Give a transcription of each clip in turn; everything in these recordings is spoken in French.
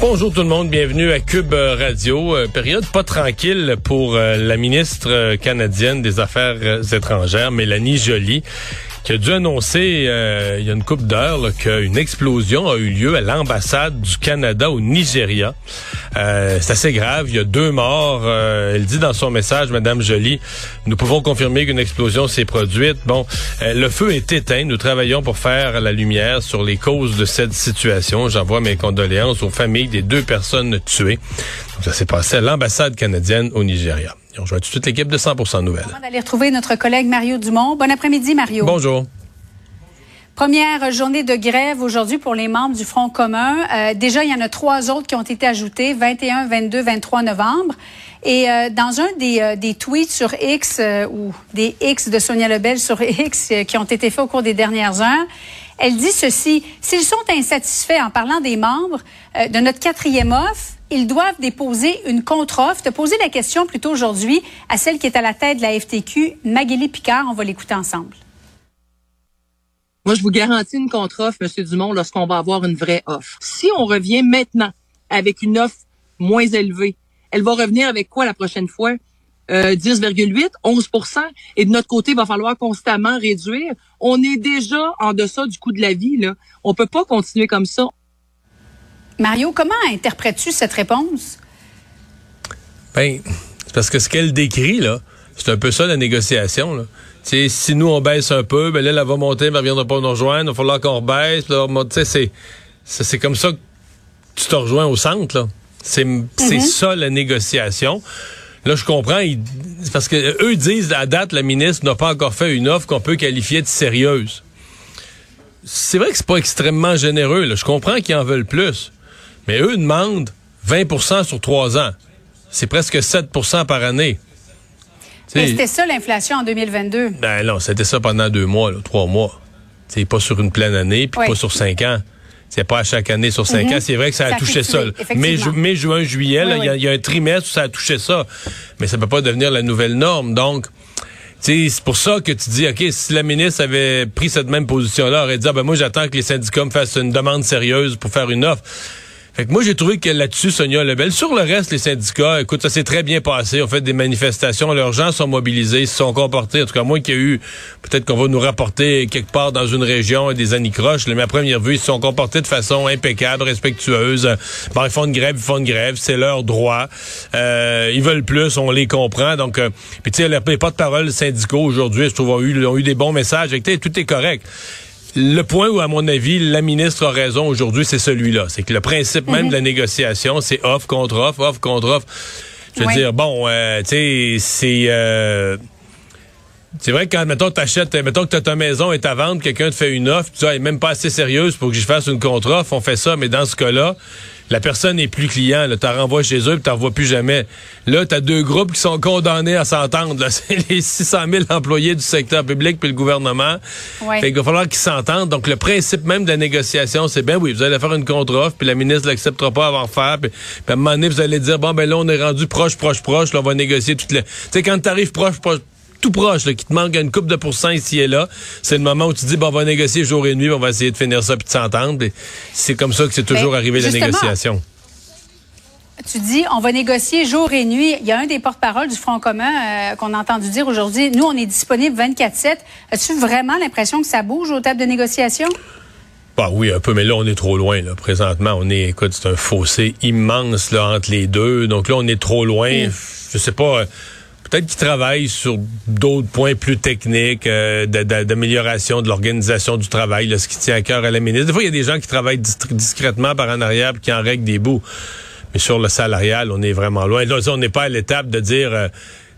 Bonjour tout le monde, bienvenue à Cube Radio. Euh, période pas tranquille pour euh, la ministre euh, canadienne des Affaires étrangères, Mélanie Joly qui a dû annoncer il y a une couple d'heures qu'une explosion a eu lieu à l'ambassade du Canada au Nigeria. Euh, c'est assez grave. Il y a deux morts. Euh, elle dit dans son message, Madame Jolie, nous pouvons confirmer qu'une explosion s'est produite. Bon, euh, le feu est éteint. Nous travaillons pour faire la lumière sur les causes de cette situation. J'envoie mes condoléances aux familles des deux personnes tuées. Donc, ça s'est passé à l'ambassade canadienne au Nigeria. On rejoint tout de suite l'équipe de 100% Nouvelles. On va aller retrouver notre collègue Mario Dumont. Bon après-midi, Mario. Bonjour. Première journée de grève aujourd'hui pour les membres du Front commun. Euh, déjà, il y en a trois autres qui ont été ajoutés, 21, 22, 23 novembre. Et euh, dans un des, euh, des, tweets sur X ou des X de Sonia Lebel sur X qui ont été faits au cours des dernières heures, elle dit ceci, s'ils sont insatisfaits en parlant des membres de notre quatrième offre, ils doivent déposer une contre-offre. De poser la question plutôt aujourd'hui à celle qui est à la tête de la FTQ, Magali Picard. On va l'écouter ensemble. Moi, je vous garantis une contre-offre, M. Dumont, lorsqu'on va avoir une vraie offre. Si on revient maintenant avec une offre moins élevée, elle va revenir avec quoi la prochaine fois? 10,8, euh, 11 et de notre côté, il va falloir constamment réduire. On est déjà en deçà du coût de la vie. Là. On peut pas continuer comme ça. Mario, comment interprètes-tu cette réponse? Ben, c'est parce que ce qu'elle décrit, là, c'est un peu ça la négociation. Là si nous, on baisse un peu, ben là, elle va monter, mais elle viendra pas nous rejoindre. Il va falloir qu'on baisse. C'est, c'est comme ça que tu te rejoins au centre. Là. C'est, mhm. ça la négociation. Là, je comprends. parce que eux disent, à date, la ministre n'a pas encore fait une offre qu'on peut qualifier de sérieuse. C'est vrai que c'est pas extrêmement généreux. Là. Je comprends qu'ils en veulent plus. Mais eux demandent 20% sur trois ans. C'est presque 7% par année. Mais c'était ça l'inflation en 2022. Ben non, c'était ça pendant deux mois, trois mois. C'est pas sur une pleine année, puis pas sur cinq ans. C'est pas à chaque année sur cinq mhm. ans. C'est vrai que ça a touché ça. Mai, mai, juin, juillet, il y, a un trimestre où ça a touché ça. Mais ça peut pas devenir la nouvelle norme. Donc, c'est pour ça que tu dis, OK, si la ministre avait pris cette même position-là, elle aurait dit, ah, ben moi, j'attends que les syndicats me fassent une demande sérieuse pour faire une offre. Fait que moi, j'ai trouvé que là-dessus, Sonia Lebel, sur le reste, les syndicats, écoute, ça s'est très bien passé. On fait des manifestations, leurs gens sont mobilisés, se sont comportés. En tout cas, moi qu'il y a eu, peut-être qu'on va nous rapporter quelque part dans une région des anicroches, mais à première vue, ils se sont comportés de façon impeccable, respectueuse. Bon, ils font une grève, ils font une grève, c'est leur droit. Euh, ils veulent plus, on les comprend. Donc, euh, puis tu sais, les porte-parole syndicaux aujourd'hui, je trouve, ont eu, ont eu des bons messages. tout est correct. Le point où, à mon avis, la ministre a raison aujourd'hui, c'est celui-là. C'est que le principe même de la négociation, c'est offre contre offre, offre contre offre. Je veux dire, bon, euh, tu sais, c'est... Euh, c'est vrai que quand, mettons, t'achètes, mettons que t'as ta maison et ta vente, quelqu'un te fait une offre, tu dis, elle est même pas assez sérieuse pour que je fasse une contre-offre, on fait ça, mais dans ce cas-là, la personne n'est plus client. Tu la renvoies chez eux, puis tu revois plus jamais. Là, tu as deux groupes qui sont condamnés à s'entendre. C'est les 600 000 employés du secteur public puis le gouvernement. Ouais. Fait qu'il va falloir qu'ils s'entendent. Donc, le principe même de la négociation, c'est bien, oui, vous allez faire une contre-offre, puis la ministre l'acceptera pas avant faire. Puis, à un moment donné, vous allez dire, bon, ben là, on est rendu proche, proche, proche. Là, on va négocier toutes les... Tu sais, quand tu arrives proche, proche tout proche, là, qui te manque une coupe de pourcents ici et là, c'est le moment où tu dis, bon, on va négocier jour et nuit, on va essayer de finir ça puis de s'entendre. C'est comme ça que c'est toujours arrivé la négociation. Tu dis, on va négocier jour et nuit. Il y a un des porte-parole du Front commun euh, qu'on a entendu dire aujourd'hui, nous, on est disponible 24-7. As-tu vraiment l'impression que ça bouge aux tables de négociation? Bah oui, un peu, mais là, on est trop loin. Là. Présentement, on est, écoute, c'est un fossé immense là, entre les deux. Donc là, on est trop loin. Mm. Je sais pas. Peut-être qu'ils travaillent sur d'autres points plus techniques euh, d'amélioration de l'organisation du travail, là, ce qui tient à cœur à la ministre. Des fois, il y a des gens qui travaillent discrètement par en arrière qui en règlent des bouts. Mais sur le salarial, on est vraiment loin. Là, on n'est pas à l'étape de dire... Euh,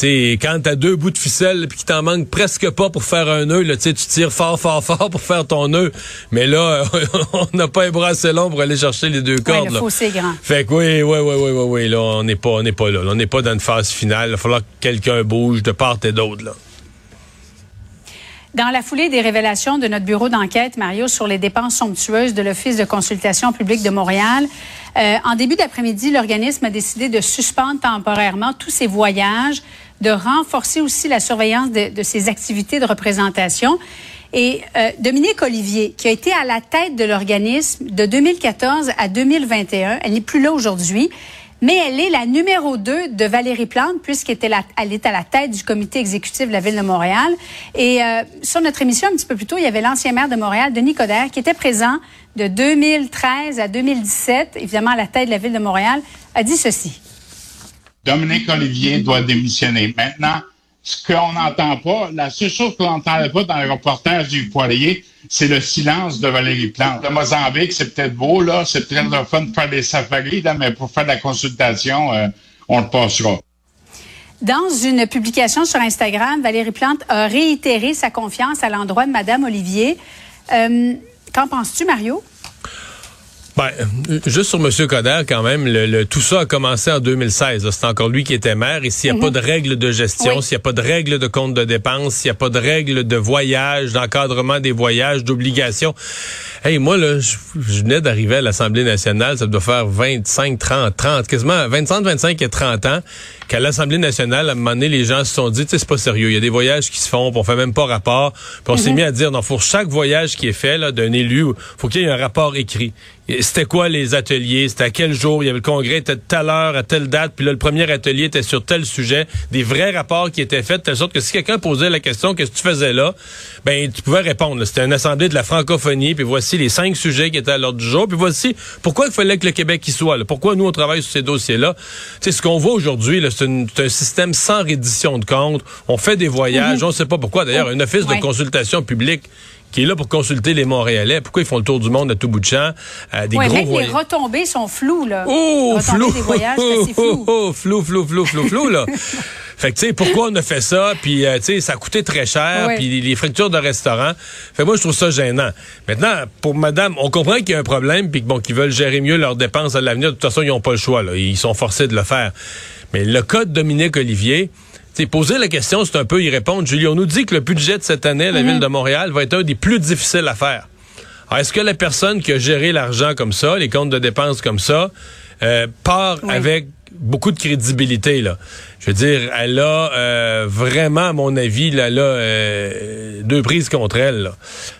sais, quand t'as deux bouts de ficelle puis qu'il t'en manque presque pas pour faire un nœud, là, tu tires fort, fort, fort pour faire ton nœud. Mais là, on n'a pas un bras assez long pour aller chercher les deux cordes. Ouais, le grand. Fait que oui, oui, oui, oui, oui, là, on n'est pas, on n'est pas là. On n'est pas dans une phase finale. Il va falloir que quelqu'un bouge de part et d'autre, là. Dans la foulée des révélations de notre bureau d'enquête, Mario, sur les dépenses somptueuses de l'Office de consultation publique de Montréal, euh, en début d'après-midi, l'organisme a décidé de suspendre temporairement tous ses voyages, de renforcer aussi la surveillance de, ses activités de représentation. Et euh, Dominique Olivier, qui a été à la tête de l'organisme de 2014 à 2021, elle n'est plus là aujourd'hui, mais elle est la numéro 2 de Valérie Plante, puisqu'elle est à la tête du comité exécutif de la Ville de Montréal. Et euh, sur notre émission, un petit peu plus tôt, il y avait l'ancien maire de Montréal, Denis Coderre, qui était présent de 2013 à 2017, évidemment à la tête de la Ville de Montréal, a dit ceci. Dominique Olivier doit démissionner. Maintenant, ce qu'on n'entend pas, la seule chose qu'on n'entendait pas dans le reportage du poirier, c'est le silence de Valérie Plante. Le Mozambique, c'est peut-être beau, là, c'est peut-être le fun de faire des safaris, là, mais pour faire de la consultation, euh, on le passera. Dans une publication sur Instagram, Valérie Plante a réitéré sa confiance à l'endroit de Madame Olivier. Euh, qu'en penses-tu, Mario? Ben, juste sur M. Coder, quand même, le, tout ça a commencé en 2016. C'est encore lui qui était maire. Et s'il n'y a pas mhm. de règles de gestion, s'il n'y a pas de règles de compte de dépenses, s'il n'y a pas de règles de voyage, d'encadrement des voyages, d'obligations. Hey, moi, là, je, venais d'arriver à l'Assemblée nationale. Ça doit faire 25, 30, 30, quasiment 25, 25 et 30 ans qu'à l'Assemblée nationale, à un moment donné, les gens se sont dit, c'est pas sérieux. Il y a des voyages qui se font, puis on fait même pas rapport. Puis on s'est mhm. mis à dire, non, pour chaque voyage qui est fait, là, d'un élu, faut qu'il y ait un rapport écrit c'était quoi les ateliers, c'était à quel jour, il y avait le congrès, était de telle heure, à telle date, puis là, le premier atelier était sur tel sujet, des vrais rapports qui étaient faits, de telle sorte que si quelqu'un posait la question, qu'est-ce que tu faisais là, ben, tu pouvais répondre. C'était une assemblée de la francophonie, puis voici les cinq sujets qui étaient à l'ordre du jour, puis voici pourquoi il fallait que le Québec y soit, là, pourquoi nous, on travaille sur ces dossiers-là? Tu sais, ce qu'on voit aujourd'hui, c'est un système sans reddition de comptes, on fait des voyages, mm-hmm. on ne sait pas pourquoi, d'ailleurs, un office de consultation publique qui est là pour consulter les Montréalais. Pourquoi ils font le tour du monde à tout bout de champ? Euh, des gros même les retombées sont floues, là. Oh, flou! Des voyages, oh, flou. Oh, flou, flou, flou, flou, flou, là. Fait que, tu sais, pourquoi on a fait ça? Puis, euh, tu sais, ça a coûté très cher. Puis, les fractures de restaurant. Fait moi, je trouve ça gênant. Maintenant, pour madame, on comprend qu'il y a un problème, puis bon, qu'ils veulent gérer mieux leurs dépenses à l'avenir. De toute façon, ils n'ont pas le choix, là. Ils sont forcés de le faire. Mais le cas de Dominique Olivier, c'est poser la question, c'est un peu y répondre. Julie, on nous dit que le budget de cette année la mhm. ville de Montréal va être un des plus difficiles à faire. est-ce que la personne qui a géré l'argent comme ça, les comptes de dépenses comme ça, euh, part avec beaucoup de crédibilité là. Je veux dire, elle a euh, vraiment, à mon avis, là, là euh, deux prises contre elle,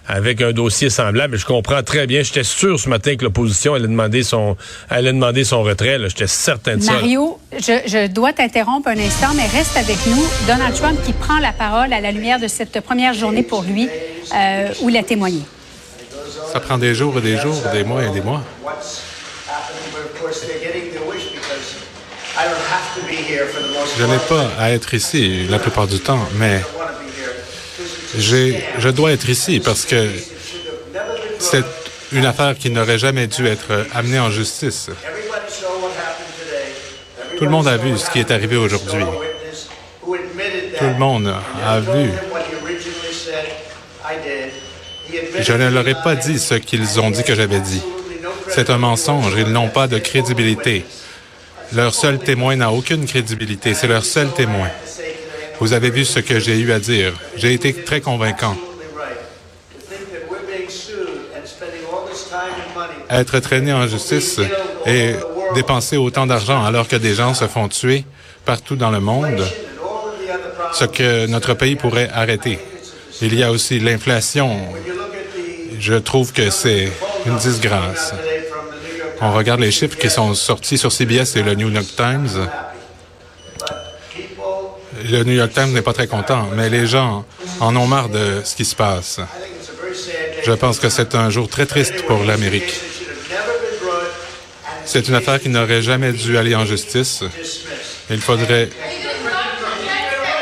avec un dossier semblable. Je comprends très bien. J'étais sûr ce matin que l'opposition allait demander son, allait demander son retrait. J'étais certain de ça. Mario, je, je, dois t'interrompre un instant, mais reste avec nous. Donald Trump qui prend la parole à la lumière de cette première journée pour lui, euh, où il a témoigné. Ça prend des jours et des jours, des mois et des mois. Je n'ai pas à être ici la plupart du temps, mais je dois être ici parce que c'est une affaire qui n'aurait jamais dû être amenée en justice. Tout le monde a vu ce qui est arrivé aujourd'hui. Tout le monde a vu. Je ne leur ai pas dit ce qu'ils ont dit que j'avais dit. C'est un mensonge. Ils n'ont pas de crédibilité. Leur seul témoin n'a aucune crédibilité. C'est leur seul témoin. Vous avez vu ce que j'ai eu à dire. J'ai été très convaincant. Être traîné en justice et dépenser autant d'argent alors que des gens se font tuer partout dans le monde, ce que notre pays pourrait arrêter. Il y a aussi l'inflation. Je trouve que c'est une disgrâce. On regarde les chiffres qui sont sortis sur CBS et le New York Times. Le New York Times n'est pas très content, mais les gens en ont marre de ce qui se passe. Je pense que c'est un jour très triste pour l'Amérique. C'est une affaire qui n'aurait jamais dû aller en justice. Il faudrait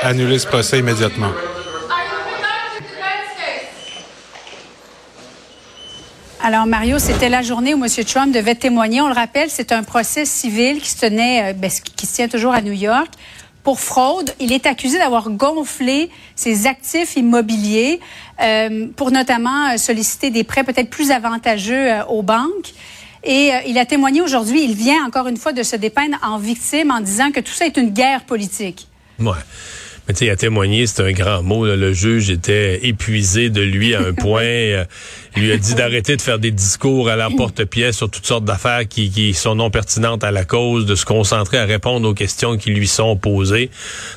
annuler ce procès immédiatement. Alors, Mario, c'était la journée où M. Trump devait témoigner. On le rappelle, c'est un procès civil qui se tenait, euh, ben, qui se tient toujours à New York. Pour fraude, il est accusé d'avoir gonflé ses actifs immobiliers euh, pour notamment euh, solliciter des prêts peut-être plus avantageux aux banques. Et il a témoigné aujourd'hui. Il vient encore une fois de se dépeindre en victime en disant que tout ça est une guerre politique. Ouais. Mais tu sais, il a témoigné, c'est un grand mot. Le juge était épuisé de lui à un point. Euh, il lui a dit d'arrêter de faire des discours à l'emporte-pièce sur toutes sortes d'affaires qui, qui, sont non pertinentes à la cause, de se concentrer à répondre aux questions qui lui sont posées.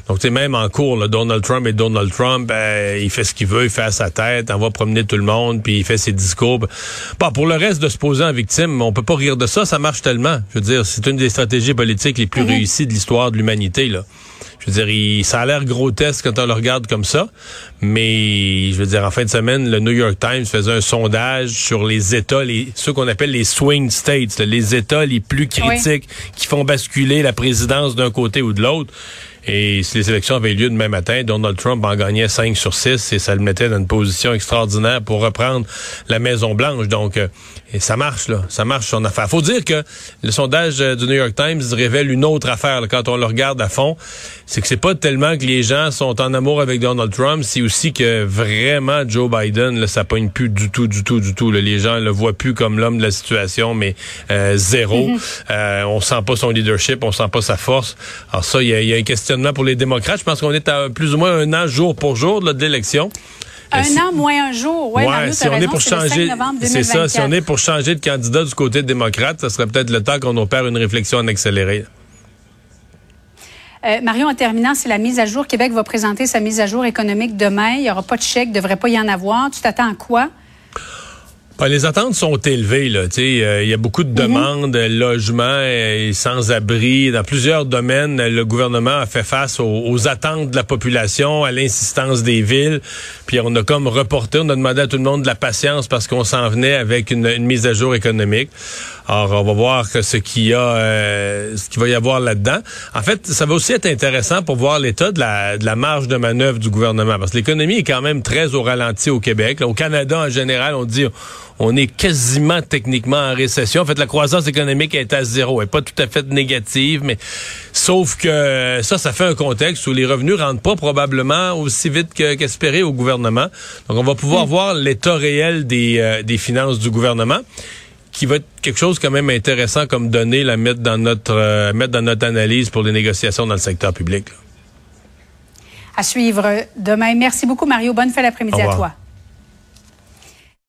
Donc, tu sais, même en cours, là, Donald Trump et Donald Trump, ben, il fait ce qu'il veut, il fait à sa tête, on va promener tout le monde, puis il fait ses discours. Bon, pour le reste de se poser en victime, on peut pas rire de ça, ça marche tellement. Je veux dire, c'est une des stratégies politiques les plus mhm. réussies de l'histoire de l'humanité, là. Je veux dire, ça a l'air grotesque quand on le regarde comme ça, mais je veux dire, en fin de semaine, le New York Times faisait un sondage sur les États, les, ceux qu'on appelle les swing states, les États les plus critiques qui font basculer la présidence d'un côté ou de l'autre. Et si les élections avaient lieu demain matin, Donald Trump en gagnait 5 sur 6 et ça le mettait dans une position extraordinaire pour reprendre la Maison Blanche. Donc, euh, et ça marche, là. Ça marche son affaire. Faut dire que le sondage euh, du New York Times révèle une autre affaire quand on le regarde à fond. C'est que c'est pas tellement que les gens sont en amour avec Donald Trump, c'est aussi que vraiment Joe Biden, là, ça pogne plus du tout, du tout, du tout. Les gens le voient plus comme l'homme de la situation, mais euh, zéro. Mm-hmm. on sent pas son leadership, on sent pas sa force. Alors ça, il y a, y a un question pour les démocrates. Je pense qu'on est à plus ou moins un an jour pour jour de l'élection. Un an moins un jour. Ouais, si on est pour changer, c'est ça. Si on est pour changer de candidat du côté démocrate, ça serait peut-être le temps qu'on opère une réflexion en accéléré. Euh, Marion, en terminant, c'est la mise à jour. Québec va présenter sa mise à jour économique demain. Il n'y aura pas de chèque, il ne devrait pas y en avoir. Tu t'attends à quoi? Ben, les attentes sont élevées. Euh, il y a beaucoup de mhm. demandes, logements et sans-abri. Dans plusieurs domaines, le gouvernement a fait face aux, attentes de la population, à l'insistance des villes. Puis on a comme reporté, on a demandé à tout le monde de la patience parce qu'on s'en venait avec une, mise à jour économique. Alors, on va voir ce qu'il y a, euh, ce qu'il va y avoir là-dedans. En fait, ça va aussi être intéressant pour voir l'état de la, de la marge de manœuvre du gouvernement, parce que l'économie est quand même très au ralenti au Québec. au Canada, en général, on dit on est quasiment techniquement en récession. En fait, la croissance économique est à zéro. Elle n'est pas tout à fait négative, mais sauf que ça, ça fait un contexte où les revenus rentrent pas probablement aussi vite qu'espéré au gouvernement. Donc, on va pouvoir mm. voir l'état réel des, euh, des finances du gouvernement qui va être quelque chose quand même intéressant comme données la mettre dans notre euh, mettre dans notre analyse pour les négociations dans le secteur public. À suivre demain. Merci beaucoup Mario. Bonne fin d'après-midi à toi.